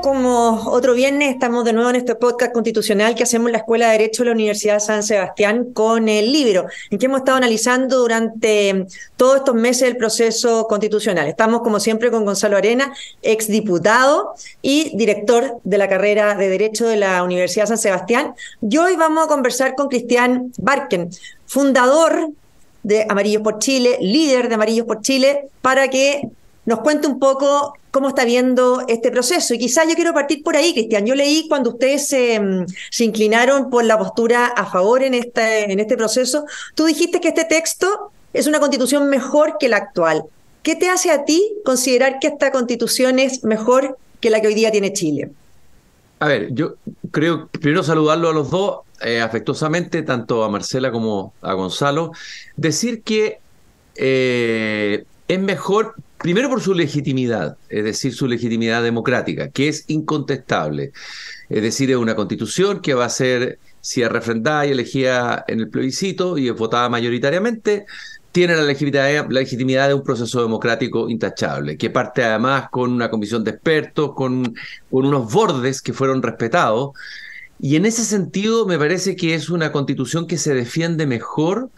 como otro viernes, estamos de nuevo en este podcast constitucional que hacemos en la Escuela de Derecho de la Universidad San Sebastián con el libro, en que hemos estado analizando durante todos estos meses el proceso constitucional. Estamos, como siempre, con Gonzalo Arena, exdiputado y director de la carrera de Derecho de la Universidad San Sebastián. Y hoy vamos a conversar con Cristian Barken, fundador de Amarillos por Chile, líder de Amarillos por Chile, para que nos cuente un poco cómo está viendo este proceso. Y quizás yo quiero partir por ahí, Cristian. Yo leí cuando ustedes se, inclinaron por la postura a favor en este, en este proceso, tú dijiste que este texto es una constitución mejor que la actual. ¿Qué te hace a ti considerar que esta constitución es mejor que la que hoy día tiene Chile? A ver, yo creo, primero saludarlo a los dos eh, afectuosamente, tanto a Marcela como a Gonzalo, decir que eh, es mejor Primero por su legitimidad, es decir, su legitimidad democrática, que es incontestable. Es decir, es una constitución que va a ser, si es refrendada y elegida en el plebiscito y es votada mayoritariamente, tiene la legitimidad, la legitimidad de un proceso democrático intachable, que parte además con una comisión de expertos, con, con unos bordes que fueron respetados. Y en ese sentido me parece que es una constitución que se defiende mejor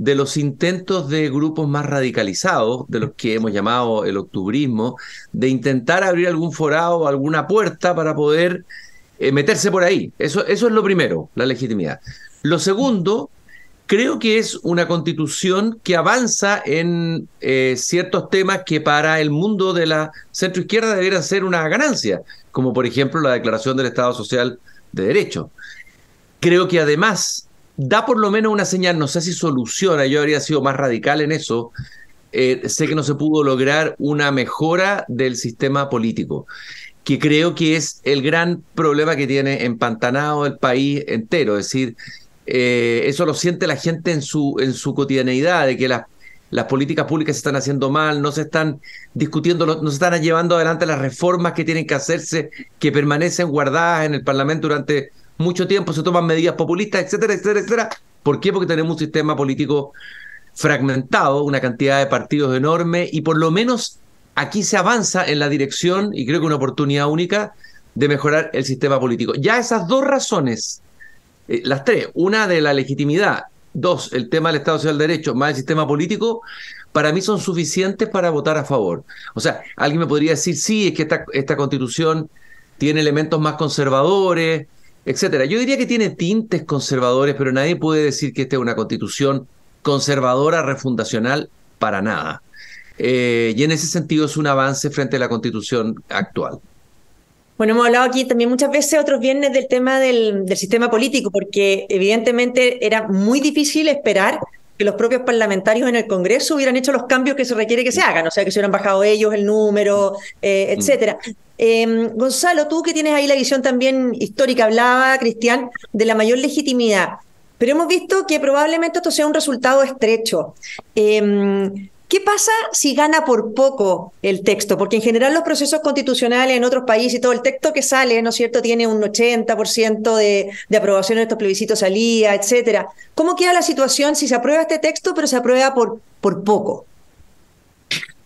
de los intentos de grupos más radicalizados, de los que hemos llamado el octubrismo, de intentar abrir algún forado, alguna puerta para poder eh, meterse por ahí. Eso, eso es lo primero, la legitimidad. Lo segundo, creo que es una constitución que avanza en eh, ciertos temas que para el mundo de la centroizquierda deberían ser una ganancia, como por ejemplo la declaración del Estado Social de Derecho. Creo que además da por lo menos una señal, no sé si soluciona, yo habría sido más radical en eso, eh, sé que no se pudo lograr una mejora del sistema político, que creo que es el gran problema que tiene empantanado el país entero, es decir, eh, eso lo siente la gente en su, en su cotidianeidad, de que las, las políticas públicas se están haciendo mal, no se están discutiendo, no se están llevando adelante las reformas que tienen que hacerse, que permanecen guardadas en el Parlamento durante mucho tiempo, se toman medidas populistas, etcétera, etcétera, etcétera. ¿Por qué? Porque tenemos un sistema político fragmentado, una cantidad de partidos enorme y por lo menos aquí se avanza en la dirección, y creo que una oportunidad única, de mejorar el sistema político. Ya esas dos razones, eh, las tres, una de la legitimidad, dos, el tema del Estado Social de Derecho, más el sistema político, para mí son suficientes para votar a favor. O sea, alguien me podría decir, sí, es que esta, esta constitución tiene elementos más conservadores, etcétera. Yo diría que tiene tintes conservadores, pero nadie puede decir que esta es una constitución conservadora, refundacional, para nada. Eh, y en ese sentido es un avance frente a la constitución actual. Bueno, hemos hablado aquí también muchas veces otros viernes del tema del, del sistema político, porque evidentemente era muy difícil esperar que los propios parlamentarios en el Congreso hubieran hecho los cambios que se requiere que se hagan, o sea, que se hubieran bajado ellos el número, eh, mm. etcétera. Em, Gonzalo, tú que tienes ahí la visión también histórica, hablaba, Cristian, de la mayor legitimidad, pero hemos visto que probablemente esto sea un resultado estrecho. Em, ¿Qué pasa si gana por poco el texto? Porque en general los procesos constitucionales en otros países y todo el texto que sale, ¿no es cierto?, tiene un 80% de, de aprobación en estos plebiscitos salía, etcétera. ¿Cómo queda la situación si se aprueba este texto, pero se aprueba por, por poco?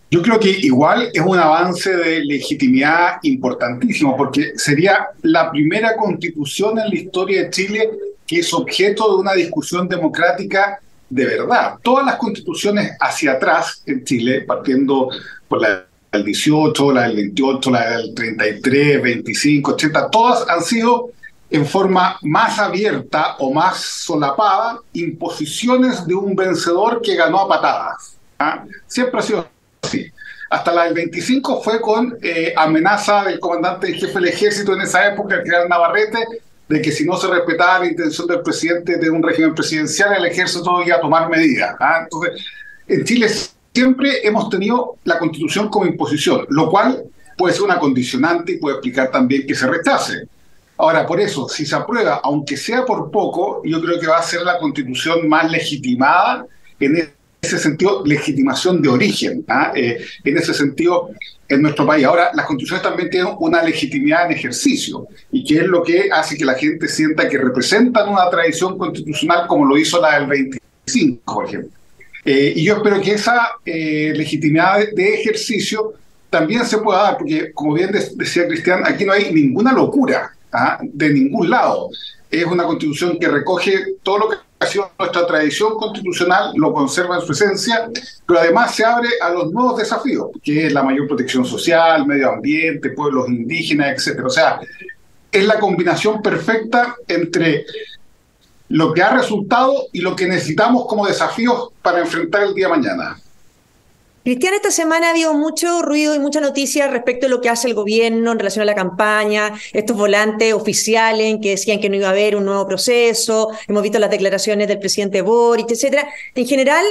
Yo creo que igual es un avance de legitimidad importantísimo, porque sería la primera constitución en la historia de Chile que es objeto de una discusión democrática de verdad. Todas las constituciones hacia atrás en Chile, partiendo por la del 18, la del 28, la del 33, 25, 80, todas han sido en forma más abierta o más solapada imposiciones de un vencedor que ganó a patadas. ¿ah? Siempre ha sido así. Hasta la del 25 fue con eh, amenaza del comandante en jefe del ejército en esa época, el general Navarrete, de que si no se respetaba la intención del presidente de un régimen presidencial, el ejército iba a tomar medidas. ¿ah? Entonces, en Chile siempre hemos tenido la constitución como imposición, lo cual puede ser una condicionante y puede explicar también que se rechace. Ahora, por eso, si se aprueba, aunque sea por poco, yo creo que va a ser la constitución más legitimada en ese sentido, legitimación de origen, ¿ah? eh, en ese sentido, en nuestro país. Ahora, las constituciones también tienen una legitimidad en ejercicio, y que es lo que hace que la gente sienta que representan una tradición constitucional como lo hizo la del 25, por ejemplo. Eh, y yo espero que esa eh, legitimidad de, ejercicio también se pueda dar, porque como bien decía Cristian, aquí no hay ninguna locura ¿ah? de ningún lado. Es una constitución que recoge todo lo que ha sido nuestra tradición constitucional, lo conserva en su esencia, pero además se abre a los nuevos desafíos, que es la mayor protección social, medio ambiente, pueblos indígenas, etc. O sea, es la combinación perfecta entre lo que ha resultado y lo que necesitamos como desafíos para enfrentar el día de mañana. Cristian, esta semana ha habido mucho ruido y mucha noticia respecto a lo que hace el gobierno en relación a la campaña, estos volantes oficiales que decían que no iba a haber un nuevo proceso, hemos visto las declaraciones del presidente Boric, etcétera. En general,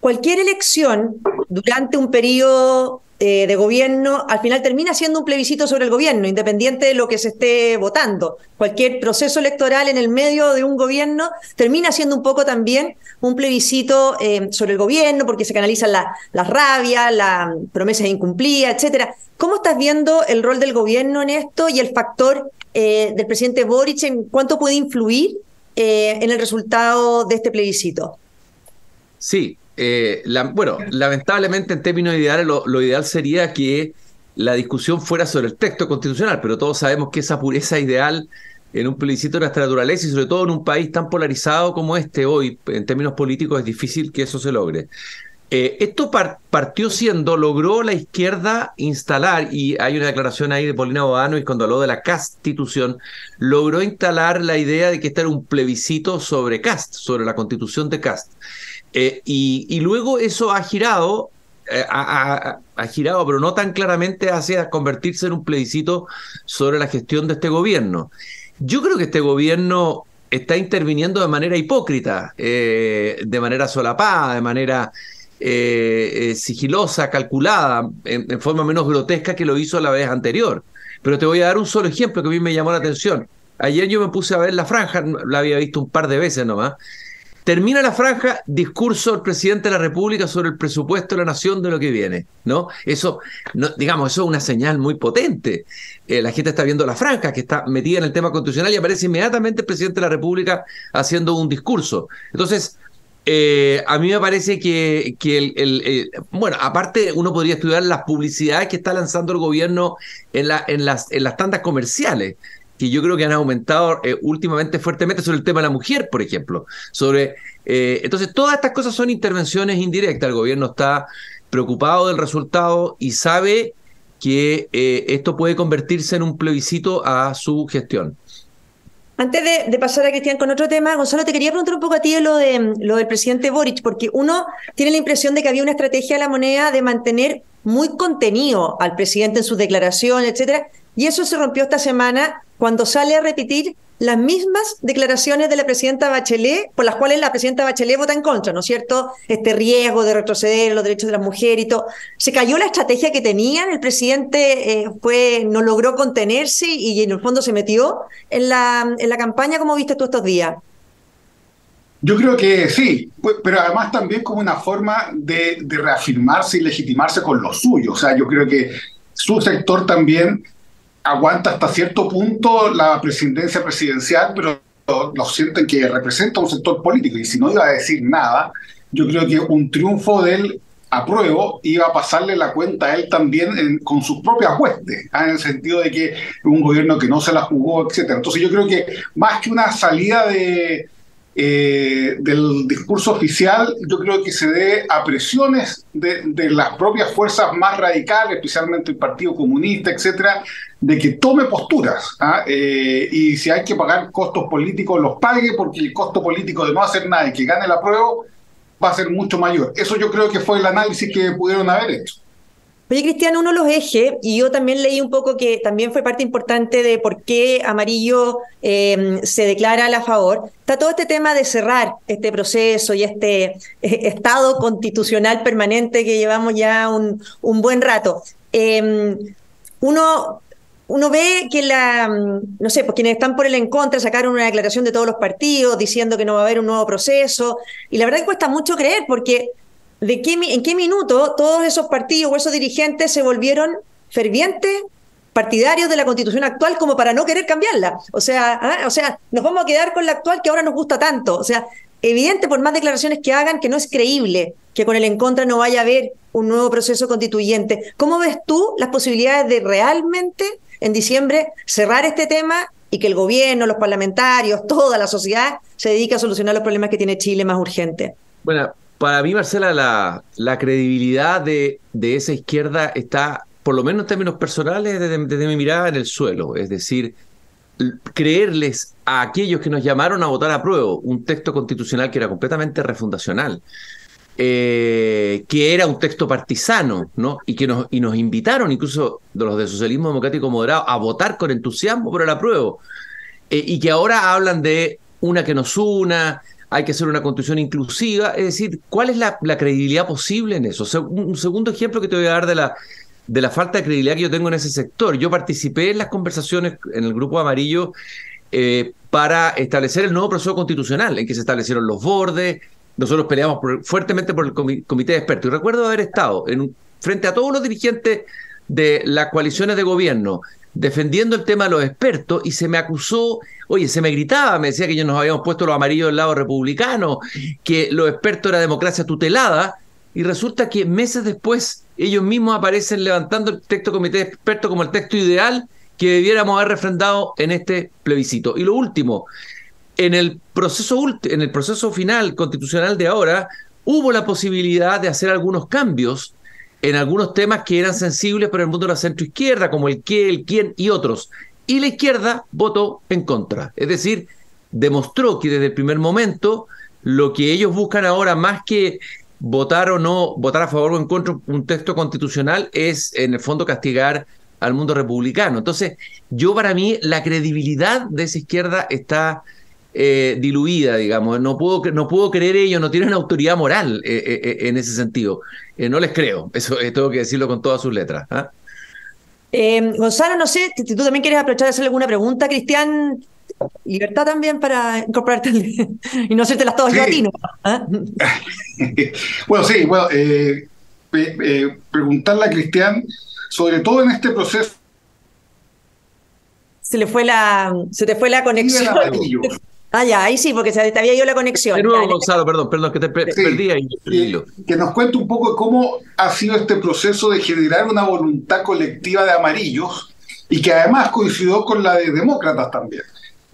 cualquier elección durante un periodo eh, de gobierno, al final termina siendo un plebiscito sobre el gobierno, independiente de lo que se esté votando. Cualquier proceso electoral en el medio de un gobierno termina siendo un poco también un plebiscito eh, sobre el gobierno, porque se canalizan las la rabias, las promesas incumplidas, etcétera. ¿Cómo estás viendo el rol del gobierno en esto y el factor eh, del presidente Boric en cuánto puede influir en el resultado de este plebiscito? Sí, eh, bueno, lamentablemente en términos ideales lo, ideal sería que la discusión fuera sobre el texto constitucional, pero todos sabemos que esa pureza ideal en un plebiscito de nuestra naturaleza y sobre todo en un país tan polarizado como este hoy, en términos políticos, es difícil que eso se logre. Eh, esto partió siendo, logró la izquierda instalar, y hay una declaración ahí de Paulina Bodano y cuando habló de la constitución, logró instalar la idea de que este era un plebiscito sobre Cast, sobre la constitución de Cast. Eh, y, luego eso ha girado, eh, ha, girado, pero no tan claramente hacia convertirse en un plebiscito sobre la gestión de este gobierno. Yo creo que este gobierno está interviniendo de manera hipócrita, eh, de manera solapada, de manera sigilosa, calculada, en, forma menos grotesca que lo hizo la vez anterior. Pero te voy a dar un solo ejemplo que a mí me llamó la atención. Ayer yo me puse a ver la franja, la había visto un par de veces nomás, Termina la franja, discurso del presidente de la República sobre el presupuesto de la nación de lo que viene, ¿no? Eso, no, digamos, eso es una señal muy potente. Eh, la gente está viendo la franja, que está metida en el tema constitucional y aparece inmediatamente el presidente de la República haciendo un discurso. Entonces, eh, a mí me parece que, el, bueno, aparte uno podría estudiar las publicidades que está lanzando el gobierno en, las, en las tandas comerciales que yo creo que han aumentado eh, últimamente fuertemente sobre el tema de la mujer, por ejemplo. Sobre, eh, entonces, todas estas cosas son intervenciones indirectas. El gobierno está preocupado del resultado y sabe que eh, esto puede convertirse en un plebiscito a su gestión. Antes de, pasar a Cristian con otro tema, Gonzalo, te quería preguntar un poco a ti lo, de lo del presidente Boric, porque uno tiene la impresión de que había una estrategia de la moneda de mantener muy contenido al presidente en sus declaraciones, etcétera, y eso se rompió esta semana cuando sale a repetir las mismas declaraciones de la presidenta Bachelet, por las cuales la presidenta Bachelet vota en contra, ¿no es cierto? Este riesgo de retroceder los derechos de las mujeres y todo. Se cayó la estrategia que tenían, el presidente eh, fue, no logró contenerse y en el fondo se metió en la, en la campaña, como viste tú estos días. Yo creo que sí, pues, pero además también como una forma de, reafirmarse y legitimarse con lo suyo. O sea, yo creo que su sector también aguanta hasta cierto punto la presidencia presidencial, pero lo sienten que representa un sector político y si no iba a decir nada, yo creo que un triunfo del apruebo iba a pasarle la cuenta a él también con sus propias huestes, ¿ah? en el sentido de que un gobierno que no se la jugó, etcétera. Entonces yo creo que más que una salida de, eh, del discurso oficial, yo creo que se dé a presiones de, las propias fuerzas más radicales, especialmente el Partido Comunista, etcétera, de que tome posturas. ¿ah? Eh, y si hay que pagar costos políticos, los pague, porque el costo político de no hacer nada y que gane la prueba va a ser mucho mayor. Eso yo creo que fue el análisis que pudieron haber hecho. Oye, Cristian, uno de los ejes, y yo también leí un poco que también fue parte importante de por qué Amarillo em, se declara a la favor, está todo este tema de cerrar este proceso y este eh, estado constitucional permanente que llevamos ya un, un buen rato. Em, uno, uno ve que la, no sé, pues quienes están por el en contra sacaron una declaración de todos los partidos diciendo que no va a haber un nuevo proceso, y la verdad que cuesta mucho creer porque de qué, en qué minuto todos esos partidos o esos dirigentes se volvieron fervientes partidarios de la constitución actual como para no querer cambiarla. O sea, ¿ah? o sea, nos vamos a quedar con la actual que ahora nos gusta tanto. O sea, evidente por más declaraciones que hagan que no es creíble. que con el en contra no vaya a haber un nuevo proceso constituyente. ¿Cómo ves tú las posibilidades de realmente en diciembre cerrar este tema y que el gobierno, los parlamentarios, toda la sociedad se dedique a solucionar los problemas que tiene Chile más urgentes? Bueno, para mí, Marcela, la, credibilidad de, esa izquierda está, por lo menos en términos personales, desde, desde mi mirada en el suelo. Es decir, creerles a aquellos que nos llamaron a votar a prueba un texto constitucional que era completamente refundacional, eh, que era un texto partisano, ¿no? Y que nos, y nos invitaron, incluso de los de socialismo democrático moderado, a votar con entusiasmo por el apruebo. Eh, y que ahora hablan de una que nos una, hay que hacer una constitución inclusiva. Es decir, ¿cuál es la, credibilidad posible en eso? un segundo ejemplo que te voy a dar de la de la falta de credibilidad que yo tengo en ese sector. Yo participé en las conversaciones en el Grupo Amarillo eh, para establecer el nuevo proceso constitucional, en que se establecieron los bordes. Nosotros peleamos fuertemente por el comité de expertos. Y recuerdo haber estado en, frente a todos los dirigentes de las coaliciones de gobierno defendiendo el tema de los expertos y se me acusó, oye, se me gritaba, me decía que yo nos habíamos puesto los amarillos del lado republicano, que los expertos era democracia tutelada, y resulta que meses después ellos mismos aparecen levantando el texto comité de expertos como el texto ideal que debiéramos haber refrendado en este plebiscito. Y lo último, en el proceso, en el proceso final constitucional de ahora, hubo la posibilidad de hacer algunos cambios en algunos temas que eran sensibles para el mundo de la centroizquierda, como el qué, el quién y otros. Y la izquierda votó en contra. Es decir, demostró que desde el primer momento lo que ellos buscan ahora, más que votar o no, votar a favor o en contra un texto constitucional es en el fondo castigar al mundo republicano. Entonces, yo para mí la credibilidad de esa izquierda está eh, diluida, digamos. No puedo, no puedo creer ellos, no tienen autoridad moral eh, eh, en ese sentido. no les creo, eso tengo que decirlo con todas sus letras. ¿ah? Gonzalo, no sé, si tú también quieres aprovechar de hacerle alguna pregunta, Cristian, libertad también para incorporarte y no hacerte las todas sí. ¿ah? bueno, sí, bueno, eh, eh, preguntarle a Cristian, sobre todo en este proceso. Se le fue la, se te fue la conexión. Ah, ya, ahí sí, porque se te había ido la conexión. De nuevo, Gonzalo, perdón, perdón, que te perdí ahí. que nos cuente un poco cómo ha sido este proceso de generar una voluntad colectiva de amarillos y que además coincidió con la de demócratas también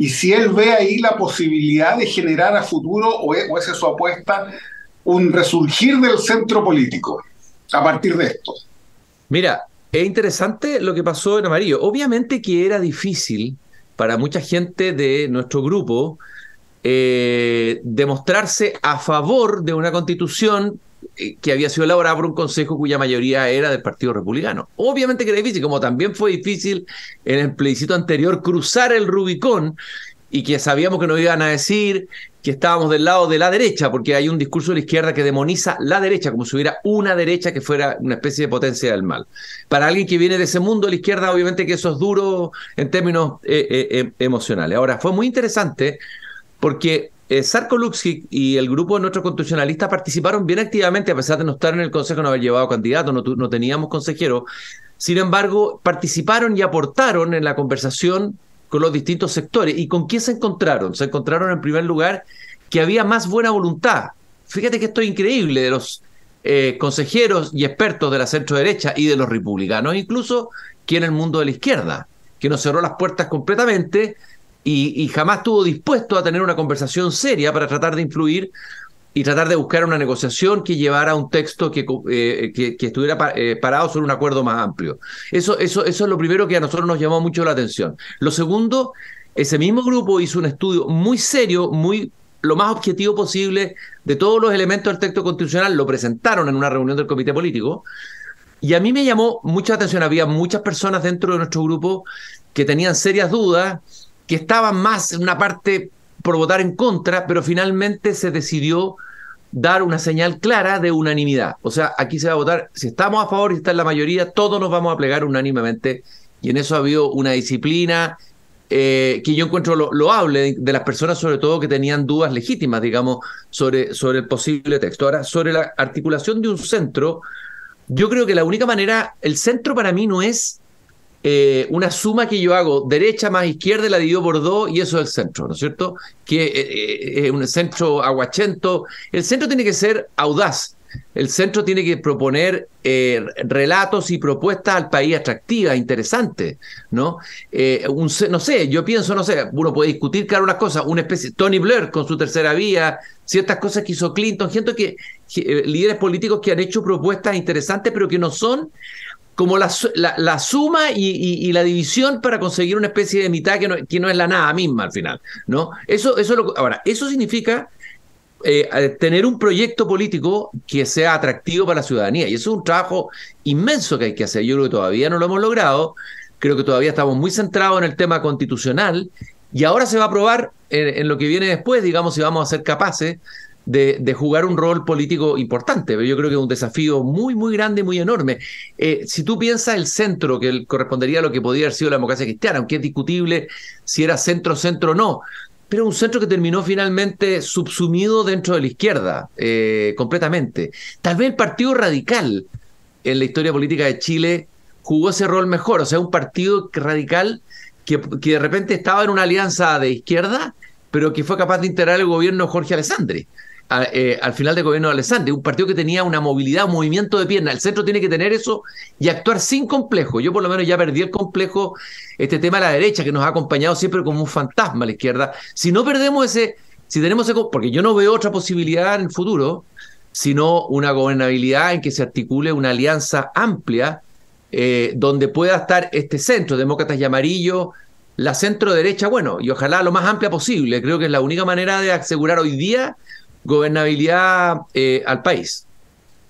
y si él ve ahí la posibilidad de generar a futuro, o, es, esa es su apuesta, un resurgir del centro político a partir de esto. Mira, es interesante lo que pasó en Amarillo. Obviamente que era difícil para mucha gente de nuestro grupo eh, demostrarse a favor de una constitución eh, que había sido elaborada por un consejo cuya mayoría era del Partido Republicano. Obviamente que era difícil, como también fue difícil en el plebiscito anterior cruzar el Rubicón y que sabíamos que nos iban a decir que estábamos del lado de la derecha, porque hay un discurso de la izquierda que demoniza la derecha, como si hubiera una derecha que fuera una especie de potencia del mal. Para alguien que viene de ese mundo, la izquierda, obviamente que eso es duro en términos eh, eh, emocionales. Ahora, fue muy interesante porque eh, Sarko y el grupo de nuestros constitucionalistas participaron bien activamente, a pesar de no estar en el Consejo, no haber llevado candidatos, no, teníamos consejero. Sin embargo, participaron y aportaron en la conversación con los distintos sectores. ¿Y con quién se encontraron? Se encontraron en primer lugar que había más buena voluntad. Fíjate que esto es increíble de los eh, consejeros y expertos de la centro derecha y de los republicanos, incluso que en el mundo de la izquierda, que nos cerró las puertas completamente y, jamás estuvo dispuesto a tener una conversación seria para tratar de influir y tratar de buscar una negociación que llevara a un texto que, eh, que, estuviera eh, parado sobre un acuerdo más amplio. Eso, eso, eso es lo primero que a nosotros nos llamó mucho la atención. Lo segundo, ese mismo grupo hizo un estudio muy serio, muy lo más objetivo posible de todos los elementos del texto constitucional, lo presentaron en una reunión del comité político, y a mí me llamó mucha atención, había muchas personas dentro de nuestro grupo que tenían serias dudas, que estaban más en una parte por votar en contra, pero finalmente se decidió dar una señal clara de unanimidad. O sea, aquí se va a votar, si estamos a favor y está en la mayoría, todos nos vamos a plegar unánimemente. Y en eso ha habido una disciplina eh, que yo encuentro loable de, de, las personas, sobre todo que tenían dudas legítimas, digamos, sobre, sobre el posible texto. Ahora, sobre la articulación de un centro, yo creo que la única manera, el centro para mí no es eh, una suma que yo hago derecha más izquierda la divido por dos y eso es el centro, ¿no es cierto? Que eh, eh, es un centro aguachento. El centro tiene que ser audaz. El centro tiene que proponer relatos y propuestas al país atractivas, interesantes, ¿no? Eh, no sé, yo pienso, no sé, uno puede discutir, claro, unas cosas, una especie, Tony Blair con su tercera vía, ciertas cosas que hizo Clinton, gente que, líderes políticos que han hecho propuestas interesantes, pero que no son como la, la, suma y, la división para conseguir una especie de mitad que no, que no es la nada misma al final, ¿no? Eso, eso lo, ahora, eso significa eh, tener un proyecto político que sea atractivo para la ciudadanía. Y eso es un trabajo inmenso que hay que hacer. Yo creo que todavía no lo hemos logrado. Creo que todavía estamos muy centrados en el tema constitucional. Y ahora se va a probar en, lo que viene después, digamos, si vamos a ser capaces de, jugar un rol político importante. Pero yo creo que es un desafío muy, muy grande muy enorme. Eh, si tú piensas el centro, que correspondería a lo que podría haber sido la democracia cristiana, aunque es discutible si era centro-centro o no, pero un centro que terminó finalmente subsumido dentro de la izquierda, eh, completamente. Tal vez el Partido Radical en la historia política de Chile jugó ese rol mejor, o sea, un partido radical que, que de repente estaba en una alianza de izquierda, pero que fue capaz de integrar el gobierno Jorge Alessandri. Eh, al final del gobierno de Alessandri, un partido que tenía una movilidad, un movimiento de pierna. El centro tiene que tener eso y actuar sin complejo. Yo por lo menos ya perdí el complejo, este tema a la derecha que nos ha acompañado siempre como un fantasma a la izquierda. Si no perdemos ese, si tenemos ese, porque yo no veo otra posibilidad en el futuro, sino una gobernabilidad en que se articule una alianza amplia eh, donde pueda estar este centro, demócratas y amarillo, la centro derecha, bueno, y ojalá lo más amplia posible. Creo que es la única manera de asegurar hoy día gobernabilidad eh, al país.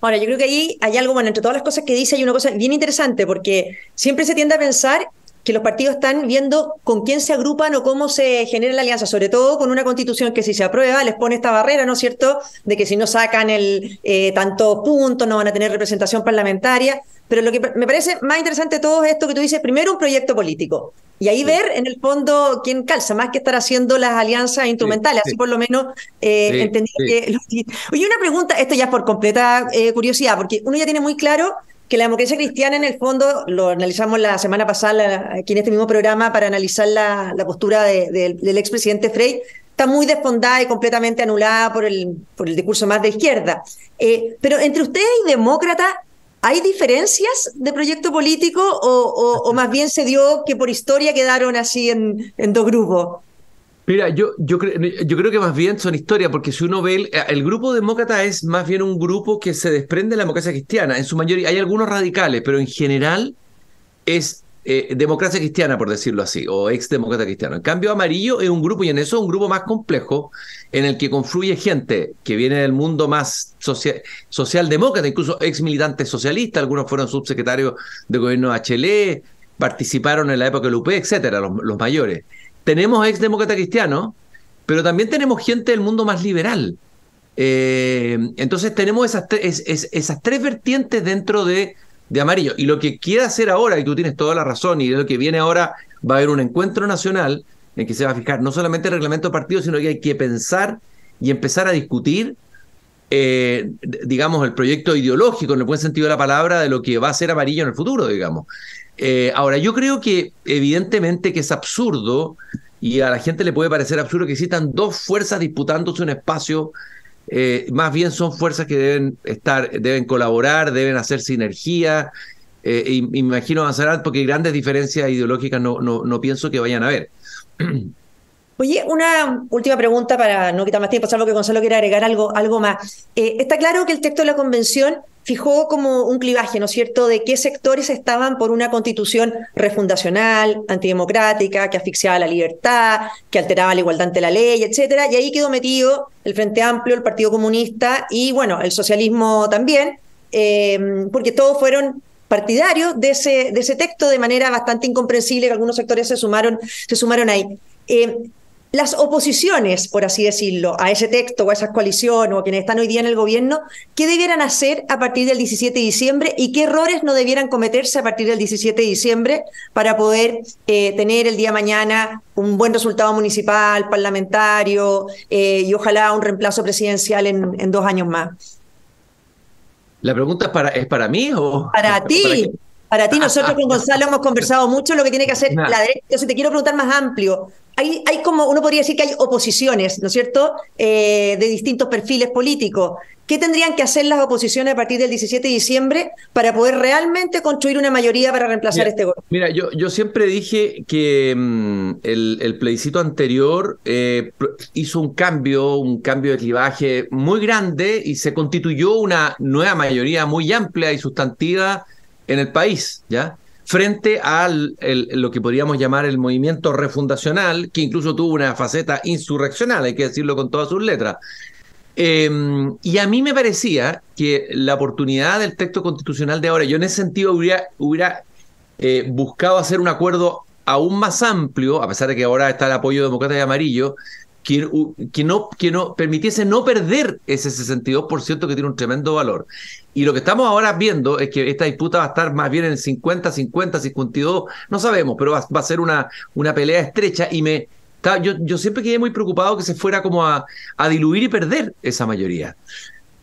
Ahora, yo creo que ahí hay algo, bueno, entre todas las cosas que dice, hay una cosa bien interesante, porque siempre se tiende a pensar que los partidos están viendo con quién se agrupan o cómo se genera la alianza, sobre todo con una constitución que si se aprueba les pone esta barrera, ¿no es cierto?, de que si no sacan el eh, tantos puntos no van a tener representación parlamentaria. Pero lo que me parece más interesante de todo esto que tú dices, primero un proyecto político. Y ahí ver en el fondo quién calza, más que estar haciendo las alianzas instrumentales, así por lo menos eh, entendí que... Oye, una pregunta, esto ya es por completa eh, curiosidad, porque uno ya tiene muy claro que la democracia cristiana en el fondo, lo analizamos la semana pasada aquí en este mismo programa para analizar la, postura del expresidente Frey, está muy desfondada y completamente anulada por el, por el discurso más de izquierda. Eh, pero entre ustedes y demócratas, ¿Hay diferencias de proyecto político o, más bien se dio que por historia quedaron así en, dos grupos? Mira, yo, yo, yo creo que más bien son historias, porque si uno ve, el, grupo demócrata es más bien un grupo que se desprende de la democracia cristiana. En su mayoría hay algunos radicales, pero en general es eh, democracia cristiana, por decirlo así, o ex demócrata cristiano. En cambio, Amarillo es un grupo, y en eso es un grupo más complejo, en el que confluye gente que viene del mundo más social, socialdemócrata, incluso ex militantes socialistas, algunos fueron subsecretarios de gobierno de participaron en la época del UP, etcétera, los, mayores. Tenemos ex demócrata cristiano, pero también tenemos gente del mundo más liberal. Eh, entonces tenemos esas tres vertientes dentro de de amarillo. Y lo que quiere hacer ahora, y tú tienes toda la razón, y lo que viene ahora, va a haber un encuentro nacional en que se va a fijar no solamente el reglamento de partido, sino que hay que pensar y empezar a discutir, eh, digamos, el proyecto ideológico, en el buen sentido de la palabra, de lo que va a ser amarillo en el futuro, digamos. Eh, ahora, yo creo que evidentemente que es absurdo, y a la gente le puede parecer absurdo que existan dos fuerzas disputándose un espacio eh, más bien son fuerzas que deben estar, deben colaborar, deben hacer sinergia. Eh, y, me imagino avanzarán porque grandes diferencias ideológicas no, no, no pienso que vayan a haber. Oye, una última pregunta para no quitar más tiempo, salvo que Gonzalo quiera agregar algo, algo más. Eh, está claro que el texto de la convención fijó como un clivaje, ¿no es cierto?, de qué sectores estaban por una constitución refundacional, antidemocrática, que asfixiaba la libertad, que alteraba la igualdad ante la ley, etcétera, y ahí quedó metido el Frente Amplio, el Partido Comunista y, bueno, el socialismo también, eh, porque todos fueron partidarios de ese, de ese texto de manera bastante incomprensible, que algunos sectores se sumaron, se sumaron ahí. Eh, las oposiciones, por así decirlo, a ese texto o a esa coalición o a quienes están hoy día en el gobierno, ¿qué debieran hacer a partir del 17 de diciembre y qué errores no debieran cometerse a partir del 17 de diciembre para poder eh, tener el día mañana un buen resultado municipal, parlamentario eh, y ojalá un reemplazo presidencial en, dos años más? La pregunta es para, ¿es para mí o para ti? Para ti, nosotros con Gonzalo hemos conversado mucho lo que tiene que hacer la derecha. Entonces, te quiero preguntar más amplio. Hay, hay como, uno podría decir que hay oposiciones, ¿no es cierto?, eh, de distintos perfiles políticos. ¿Qué tendrían que hacer las oposiciones a partir del 17 de diciembre para poder realmente construir una mayoría para reemplazar este gobierno? Mira, yo, yo siempre dije que mm, el, plebiscito anterior eh, hizo un cambio, un cambio de clivaje muy grande y se constituyó una nueva mayoría muy amplia y sustantiva en el país, ¿ya? Frente a lo que podríamos llamar el movimiento refundacional, que incluso tuvo una faceta insurreccional, hay que decirlo con todas sus letras. Em, y a mí me parecía que la oportunidad del texto constitucional de ahora, yo en ese sentido hubiera, hubiera eh, buscado hacer un acuerdo aún más amplio, a pesar de que ahora está el apoyo demócrata y amarillo, que, no, que no permitiese no perder ese 62% que tiene un tremendo valor. Y lo que estamos ahora viendo es que esta disputa va a estar más bien en 50, 50, 52, no sabemos, pero va, va a ser una, una pelea estrecha y me, yo, siempre quedé muy preocupado que se fuera como a, diluir y perder esa mayoría.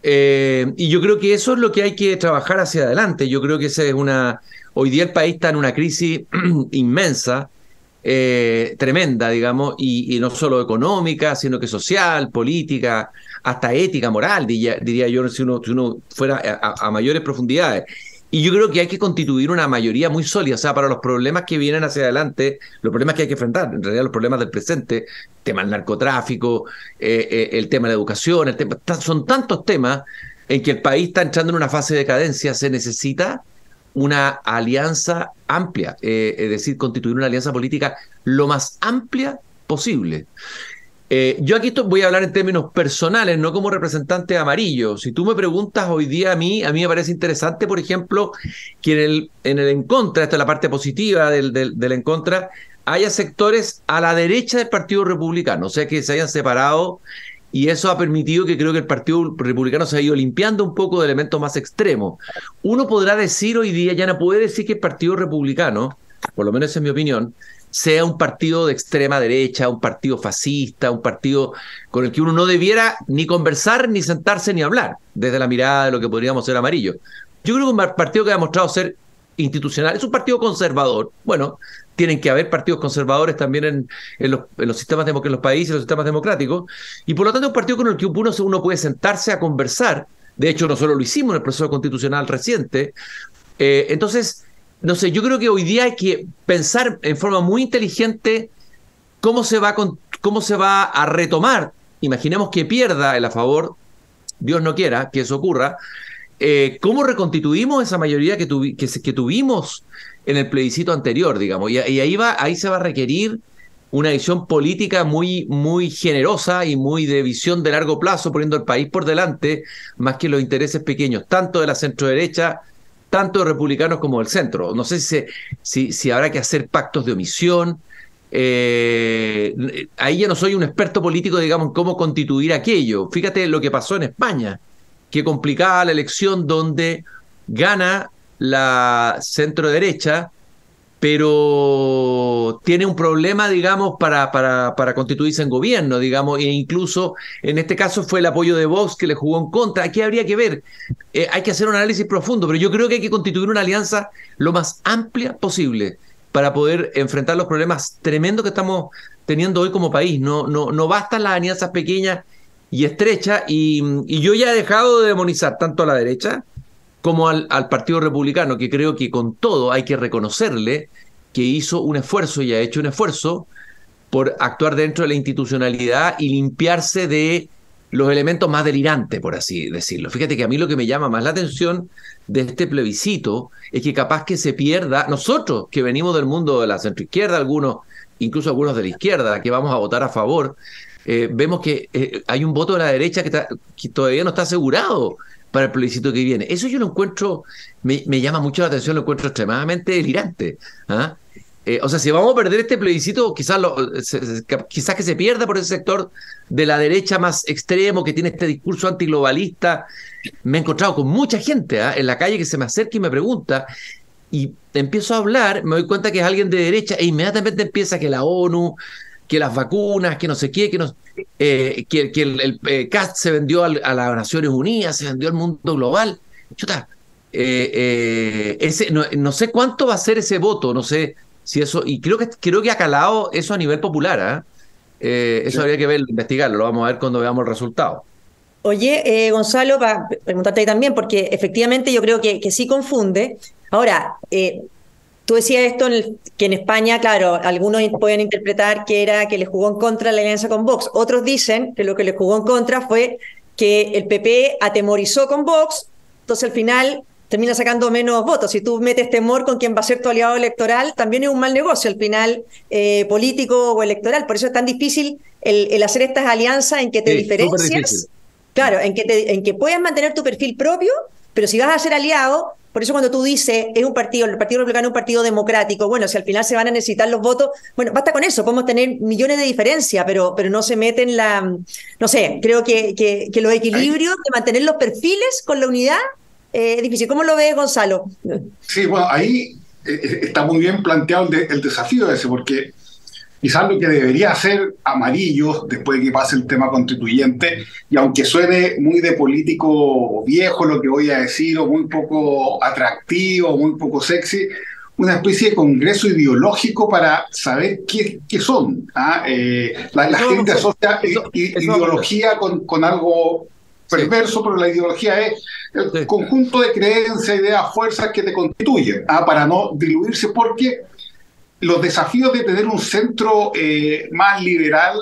Eh, y yo creo que eso es lo que hay que trabajar hacia adelante. Yo creo que esa es una. Hoy día el país está en una crisis inmensa, eh, tremenda, digamos, y, no solo económica, sino que social, política, hasta ética, moral, diría, yo, si uno, si uno fuera a mayores profundidades. Y yo creo que hay que constituir una mayoría muy sólida, o sea, para los problemas que vienen hacia adelante, los problemas que hay que enfrentar, en realidad los problemas del presente, el tema del narcotráfico, eh, eh, el tema de la educación, el tema, son tantos temas en que el país está entrando en una fase de decadencia, se necesita una alianza amplia, eh, es decir, constituir una alianza política lo más amplia posible. Eh, yo aquí voy a hablar en términos personales, no como representante amarillo. Si tú me preguntas hoy día a mí, a mí me parece interesante, por ejemplo, que en el en, el en contra, esta es la parte positiva del, del, en contra, haya sectores a la derecha del Partido Republicano, o sea, que se hayan separado y eso ha permitido que creo que el Partido Republicano se ha ido limpiando un poco de elementos más extremos. Uno podrá decir hoy día, ya no puede decir que el Partido Republicano, por lo menos en mi opinión, sea un partido de extrema derecha, un partido fascista, un partido con el que uno no debiera ni conversar, ni sentarse, ni hablar, desde la mirada de lo que podríamos ser amarillo. Yo creo que un partido que ha demostrado ser institucional es un partido conservador. Bueno, tienen que haber partidos conservadores también en, los, sistemas en los países, en los sistemas democráticos, y por lo tanto es un partido con el que uno, uno puede sentarse a conversar. De hecho, nosotros lo hicimos en el proceso constitucional reciente. Eh, entonces, no sé, yo creo que hoy día hay que pensar en forma muy inteligente cómo se va, cómo se va a retomar. Imaginemos que pierda el a favor, Dios no quiera que eso ocurra. Eh, ¿Cómo reconstituimos esa mayoría que, que, tuvimos en el plebiscito anterior, digamos? Y, ahí, va, ahí se va a requerir una visión política muy, muy generosa y muy de visión de largo plazo, poniendo el país por delante, más que los intereses pequeños, tanto de la centro derecha tanto republicanos como del centro. No sé si, si, si habrá que hacer pactos de omisión. Eh, ahí ya no soy un experto político, digamos, en cómo constituir aquello. Fíjate lo que pasó en España, que complicaba la elección donde gana la centro derecha pero tiene un problema, digamos, para, para, para, constituirse en gobierno, digamos, e incluso en este caso fue el apoyo de Vox que le jugó en contra. Aquí habría que ver, eh, hay que hacer un análisis profundo, pero yo creo que hay que constituir una alianza lo más amplia posible para poder enfrentar los problemas tremendos que estamos teniendo hoy como país. No, no, no bastan las alianzas pequeñas y estrechas, y, y yo ya he dejado de demonizar tanto a la derecha como al, Partido Republicano, que creo que con todo hay que reconocerle que hizo un esfuerzo y ha hecho un esfuerzo por actuar dentro de la institucionalidad y limpiarse de los elementos más delirantes, por así decirlo. Fíjate que a mí lo que me llama más la atención de este plebiscito es que capaz que se pierda, nosotros que venimos del mundo de la centroizquierda, algunos, incluso algunos de la izquierda, que vamos a votar a favor, eh, vemos que eh, hay un voto de la derecha que, todavía no está asegurado para el plebiscito que viene. Eso yo lo encuentro, me, llama mucho la atención, lo encuentro extremadamente delirante. ¿ah? Eh, o sea, si vamos a perder este plebiscito, quizás, lo, quizás que se pierda por ese sector de la derecha más extremo que tiene este discurso antiglobalista. Me he encontrado con mucha gente ¿ah? en la calle que se me acerca y me pregunta, y empiezo a hablar, me doy cuenta que es alguien de derecha e inmediatamente empieza que la ONU, que las vacunas, que no sé qué, que, no, eh, que, el, el, eh, CAST se vendió a las Naciones Unidas, se vendió al mundo global. Chuta, ese, no, sé cuánto va a ser ese voto, no sé si eso, y creo que, creo que ha calado eso a nivel popular, ¿ah? eso habría que ver, investigarlo, lo vamos a ver cuando veamos el resultado. Oye, eh, Gonzalo, para preguntarte ahí también, porque efectivamente yo creo que, que sí confunde. Ahora, eh, tú decías esto, que en España, claro, algunos pueden interpretar que era que le jugó en contra la alianza con Vox. Otros dicen que lo que le jugó en contra fue que el PP atemorizó con Vox, entonces al final termina sacando menos votos. Si tú metes temor con quien va a ser tu aliado electoral, también es un mal negocio al final eh, político o electoral. Por eso es tan difícil el, hacer estas alianzas en que te diferencias Claro, en que, en que puedas mantener tu perfil propio, pero si vas a ser aliado, por eso cuando tú dices, es un partido, el Partido Republicano es un partido democrático, bueno, si al final se van a necesitar los votos, bueno, basta con eso, podemos tener millones de diferencias, pero, pero no se mete en la, no sé, creo que, que, que los equilibrios de mantener los perfiles con la unidad eh, es difícil. ¿Cómo lo ves, Gonzalo? Sí, bueno, ahí eh, eh, está muy bien planteado el, el desafío ese, porque quizás lo que debería ser amarillo después de que pase el tema constituyente, y aunque suene muy de político viejo lo que voy a decir, o muy poco atractivo, muy poco sexy, una especie de congreso ideológico para saber qué, qué son. ¿ah? Eh, la, gente asocia ideología con, con algo perverso, pero la ideología es el conjunto de creencias, ideas, fuerzas que te constituyen, ¿ah? para no diluirse, porque los desafíos de tener un centro eh, más liberal,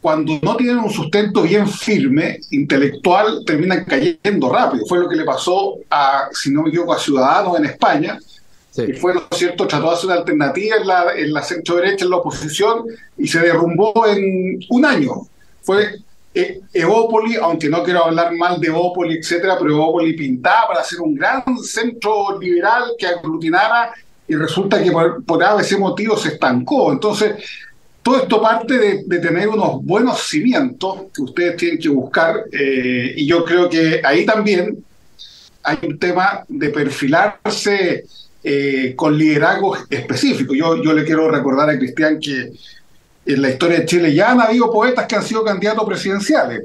cuando no tienen un sustento bien firme, intelectual, terminan cayendo rápido. Fue lo que le pasó a, si no me equivoco, a Ciudadanos en España, y fue, ¿no cierto?, trató de hacer una alternativa en la, en la centro-derecha, en la oposición, y se derrumbó en un año. Fue eh, Evópoli, aunque no quiero hablar mal de Evópoli, etcétera, pero Evópoli pintaba para ser un gran centro liberal que aglutinara y resulta que por, por ese motivo se estancó. Entonces, todo esto parte de, tener unos buenos cimientos que ustedes tienen que buscar eh, y yo creo que ahí también hay un tema de perfilarse eh, con liderazgo específico. Yo, yo le quiero recordar a Cristian que en la historia de Chile ya han habido poetas que han sido candidatos presidenciales.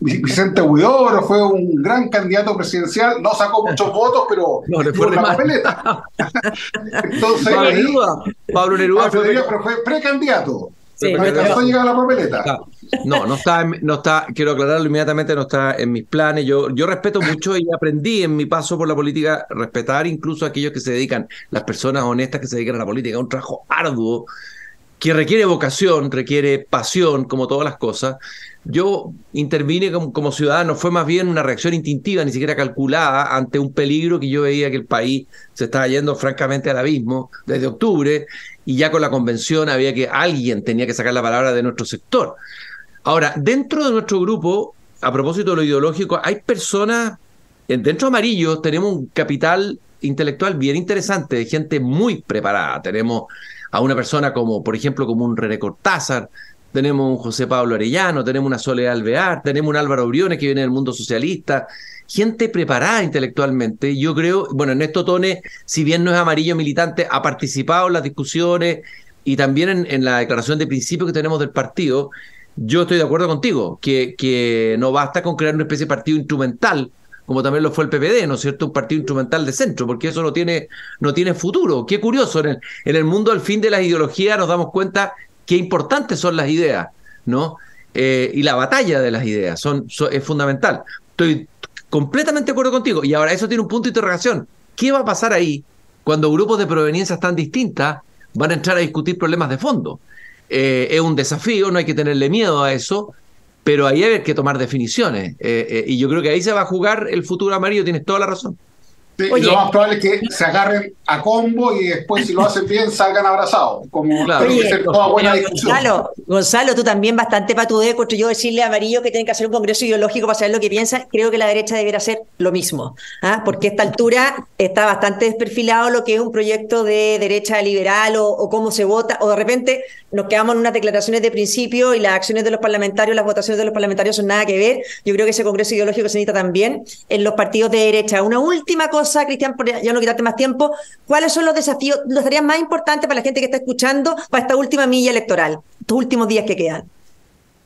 Vicente Huidoro fue un gran candidato presidencial, no sacó muchos votos, pero no, le fue la papeleta. Entonces, Pablo Neruda, Pablo Neruda fue, pero fue precandidato. Sí, no alcanzó a llegar a la papeleta. No, no está, no está, quiero aclararlo inmediatamente, no está en mis planes. Yo, yo respeto mucho y aprendí en mi paso por la política respetar incluso a aquellos que se dedican, las personas honestas que se dedican a la política, un trabajo arduo que requiere vocación, requiere pasión, como todas las cosas. Yo intervine como, ciudadano, fue más bien una reacción instintiva, ni siquiera calculada, ante un peligro que yo veía que el país se estaba yendo francamente al abismo desde octubre, y ya con la convención había que alguien tenía que sacar la palabra de nuestro sector. Ahora, dentro de nuestro grupo, a propósito de lo ideológico, hay personas, dentro de Amarillo tenemos un capital intelectual bien interesante, de gente muy preparada. Tenemos a una persona como, por ejemplo, como un René Cortázar, tenemos un José Pablo Arellano, tenemos una Soledad Alvear, tenemos un Álvaro Briones que viene del mundo socialista, gente preparada intelectualmente. Yo creo, bueno, Ernesto Tone, si bien no es amarillo militante, ha participado en las discusiones y también en, la declaración de principio que tenemos del partido. Yo estoy de acuerdo contigo, que, que no basta con crear una especie de partido instrumental, como también lo fue el PPD, ¿no es cierto? Un partido instrumental de centro, porque eso no tiene, no tiene futuro. Qué curioso, en el, en el mundo al fin de las ideologías nos damos cuenta qué importantes son las ideas, ¿no? Eh, y la batalla de las ideas es fundamental. Estoy completamente de acuerdo contigo. Y ahora eso tiene un punto de interrogación. ¿Qué va a pasar ahí cuando grupos de proveniencias tan distintas van a entrar a discutir problemas de fondo? Eh, es un desafío, no hay que tenerle miedo a eso, pero ahí hay que tomar definiciones. Eh, eh, y yo creo que ahí se va a jugar el futuro amarillo, tienes toda la razón. lo más probable es que se agarren a combo y después, si lo hacen bien, salgan abrazados. Como toda buena discusión. Gonzalo, Gonzalo, tú también bastante para tu deco. Yo decirle a Amarillo que tiene que hacer un congreso ideológico para saber lo que piensa. Creo que la derecha debería hacer lo mismo. ¿ah? Porque a esta altura está bastante desperfilado lo que es un proyecto de derecha liberal o, o cómo se vota. O de repente nos quedamos en unas declaraciones de principio y las acciones de los parlamentarios, las votaciones de los parlamentarios son nada que ver. Yo creo que ese congreso ideológico se necesita también en los partidos de derecha. Una última cosa, Cristian, ya no quitarte más tiempo. ¿Cuáles son los desafíos, los tareas más importantes para la gente que está escuchando para esta última milla electoral, estos últimos días que quedan?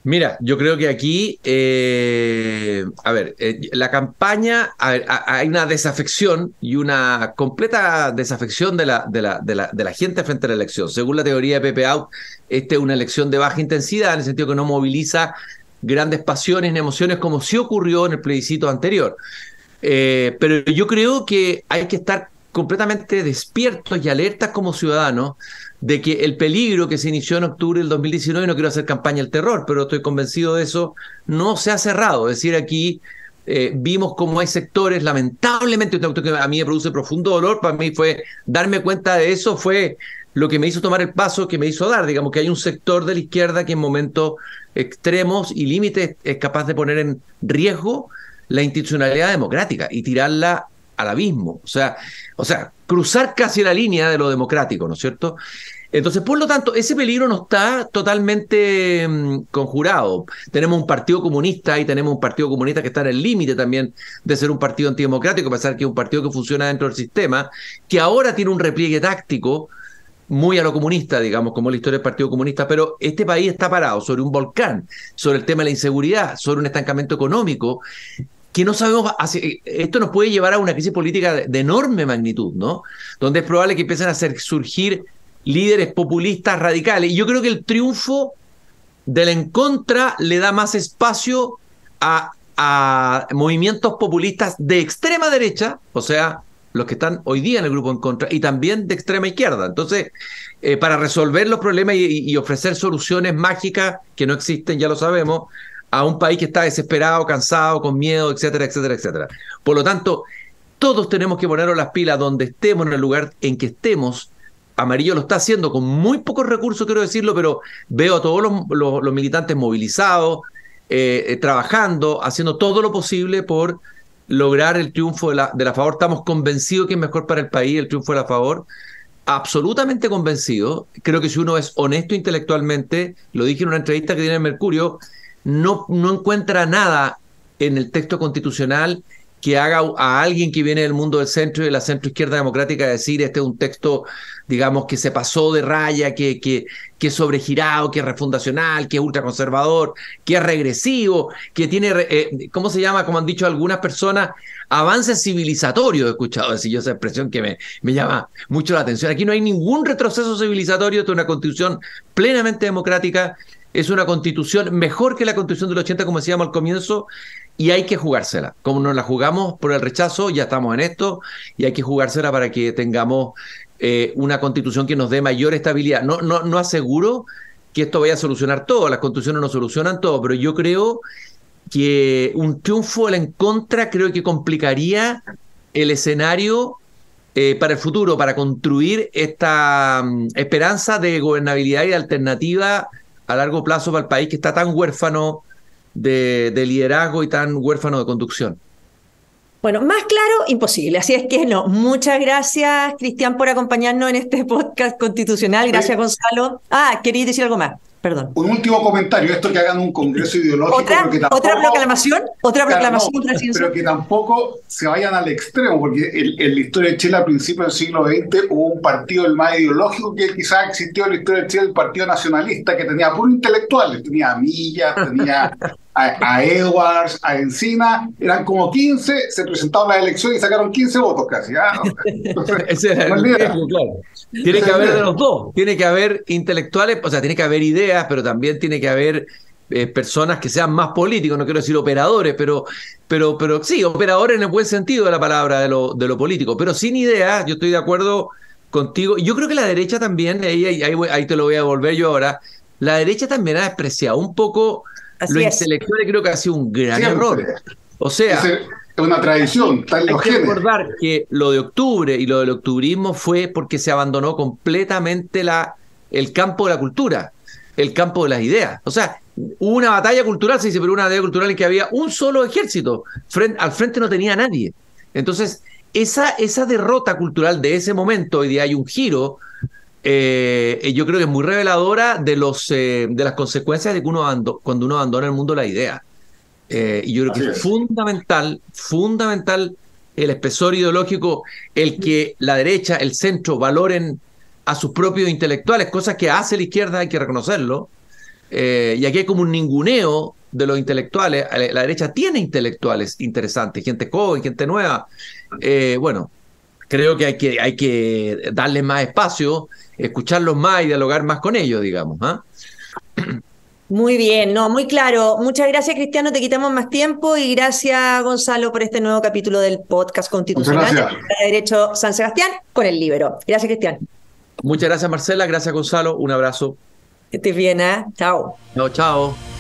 Mira, yo creo que aquí, eh, a ver, eh, la campaña, hay una desafección y una completa desafección de la, de, la, de, la, de la gente frente a la elección. Según la teoría de Pepe Out, esta es una elección de baja intensidad, en el sentido que no moviliza grandes pasiones ni emociones como sí ocurrió en el plebiscito anterior. Eh, pero yo creo que hay que estar completamente despiertos y alertas como ciudadanos de que el peligro que se inició en octubre del 2019, no quiero hacer campaña del terror, pero estoy convencido de eso, no se ha cerrado. Es decir, aquí eh, vimos cómo hay sectores, lamentablemente, que a mí me produce profundo dolor, para mí fue darme cuenta de eso, fue lo que me hizo tomar el paso que me hizo dar. Digamos que hay un sector de la izquierda que en momentos extremos y límites es capaz de poner en riesgo la institucionalidad democrática y tirarla al abismo. O sea, o sea, cruzar casi la línea de lo democrático, ¿no es cierto? Entonces, por lo tanto, ese peligro no está totalmente mm, conjurado. Tenemos un partido comunista y tenemos un partido comunista que está en el límite también de ser un partido antidemocrático, a pesar que es un partido que funciona dentro del sistema, que ahora tiene un repliegue táctico muy a lo comunista, digamos, como la historia del Partido Comunista, pero este país está parado sobre un volcán, sobre el tema de la inseguridad, sobre un estancamiento económico, que no sabemos, esto nos puede llevar a una crisis política de, enorme magnitud, ¿no? Donde es probable que empiecen a hacer surgir líderes populistas radicales. Y yo creo que el triunfo del en contra le da más espacio a, movimientos populistas de extrema derecha, o sea, los que están hoy día en el grupo en contra, y también de extrema izquierda. Entonces, eh, para resolver los problemas y, ofrecer soluciones mágicas que no existen, ya lo sabemos, a un país que está desesperado, cansado, con miedo, etcétera, etcétera, etcétera. Por lo tanto, todos tenemos que ponernos las pilas donde estemos, en el lugar en que estemos. Amarillo lo está haciendo con muy pocos recursos, quiero decirlo, pero veo a todos los, militantes movilizados, eh, eh, trabajando, haciendo todo lo posible por lograr el triunfo de la, de la favor. Estamos convencidos que es mejor para el país el triunfo de la favor. Absolutamente convencido. Creo que si uno es honesto intelectualmente, lo dije en una entrevista que tiene Mercurio, no, no encuentra nada en el texto constitucional que haga a alguien que viene del mundo del centro y de la centro izquierda democrática decir este es un texto, digamos, que se pasó de raya, que, que, que es sobregirado, que es refundacional, que es ultraconservador, que es regresivo, que tiene, eh, ¿cómo se llama? Como han dicho algunas personas, avances civilizatorios. He escuchado decir yo esa expresión que me, me llama mucho la atención. Aquí no hay ningún retroceso civilizatorio, es una constitución plenamente democrática es una constitución mejor que la constitución del 80, como decíamos al comienzo, y hay que jugársela. Como nos la jugamos por el rechazo, ya estamos en esto, y hay que jugársela para que tengamos eh, una constitución que nos dé mayor estabilidad. No, no, no aseguro que esto vaya a solucionar todo, las constituciones no solucionan todo, pero yo creo que un triunfo en contra creo que complicaría el escenario eh, para el futuro, para construir esta mm, esperanza de gobernabilidad y de alternativa a largo plazo para el país que está tan huérfano de, liderazgo y tan huérfano de conducción. Bueno, más claro, imposible. Así es que no. Muchas gracias, Cristian, por acompañarnos en este podcast constitucional. Gracias, Gonzalo. Ah, quería decir algo más. Perdón. Un último comentario, esto que hagan un congreso ideológico. ¿Otra, ¿otra proclamación? ¿Otra proclamación? pero que tampoco se vayan al extremo, porque en, la historia de Chile a principios del siglo XX hubo un partido el más ideológico que quizás existió en la historia de Chile, el Partido Nacionalista, que tenía puro intelectuales, tenía Millas, tenía a, Edwards, a Encina, eran como 15, se presentaron las elecciones y sacaron 15 votos casi. ¿ah? Ese era el riesgo, claro. Tiene que haber de los dos, tiene que haber intelectuales, o sea, tiene que haber ideas, pero también tiene que haber eh, personas que sean más políticos, no quiero decir operadores, pero, pero, pero sí, operadores en el buen sentido de la palabra de lo, de lo político, pero sin ideas, yo estoy de acuerdo contigo. Yo creo que la derecha también, ahí, ahí, ahí te lo voy a devolver yo ahora, la derecha también ha despreciado un poco lo intelectual creo que ha sido un gran error. O sea, es una tradición. hay que recordar que lo de octubre y lo del octubrismo fue porque se abandonó completamente la, el campo de la cultura, el campo de las ideas. O sea, hubo una batalla cultural, se dice, pero una batalla cultural en que había un solo ejército. al frente no tenía nadie. Entonces, esa, esa derrota cultural de ese momento, hoy día hay un giro eh, yo creo que es muy reveladora de, los, eh, de las consecuencias de que uno cuando uno abandona el mundo la idea. Eh, y yo creo que es, fundamental, fundamental el espesor ideológico, el que la derecha, el centro valoren a sus propios intelectuales, cosas que hace la izquierda, hay que reconocerlo. eh, y aquí hay como un ninguneo de los intelectuales. La derecha tiene intelectuales interesantes, gente joven, gente nueva. Bueno, creo que hay que, hay que darles más espacio, escucharlos más y dialogar más con ellos, digamos. ¿ah? Muy bien, no, muy claro. Muchas gracias, Cristiano. Te quitamos más tiempo y gracias, Gonzalo, por este nuevo capítulo del podcast constitucional de Derecho San Sebastián con el libro. Gracias, Cristiano. Muchas gracias, Marcela. Gracias, Gonzalo. Un abrazo. Que estés bien, ¿eh? Chao. Chao, chao.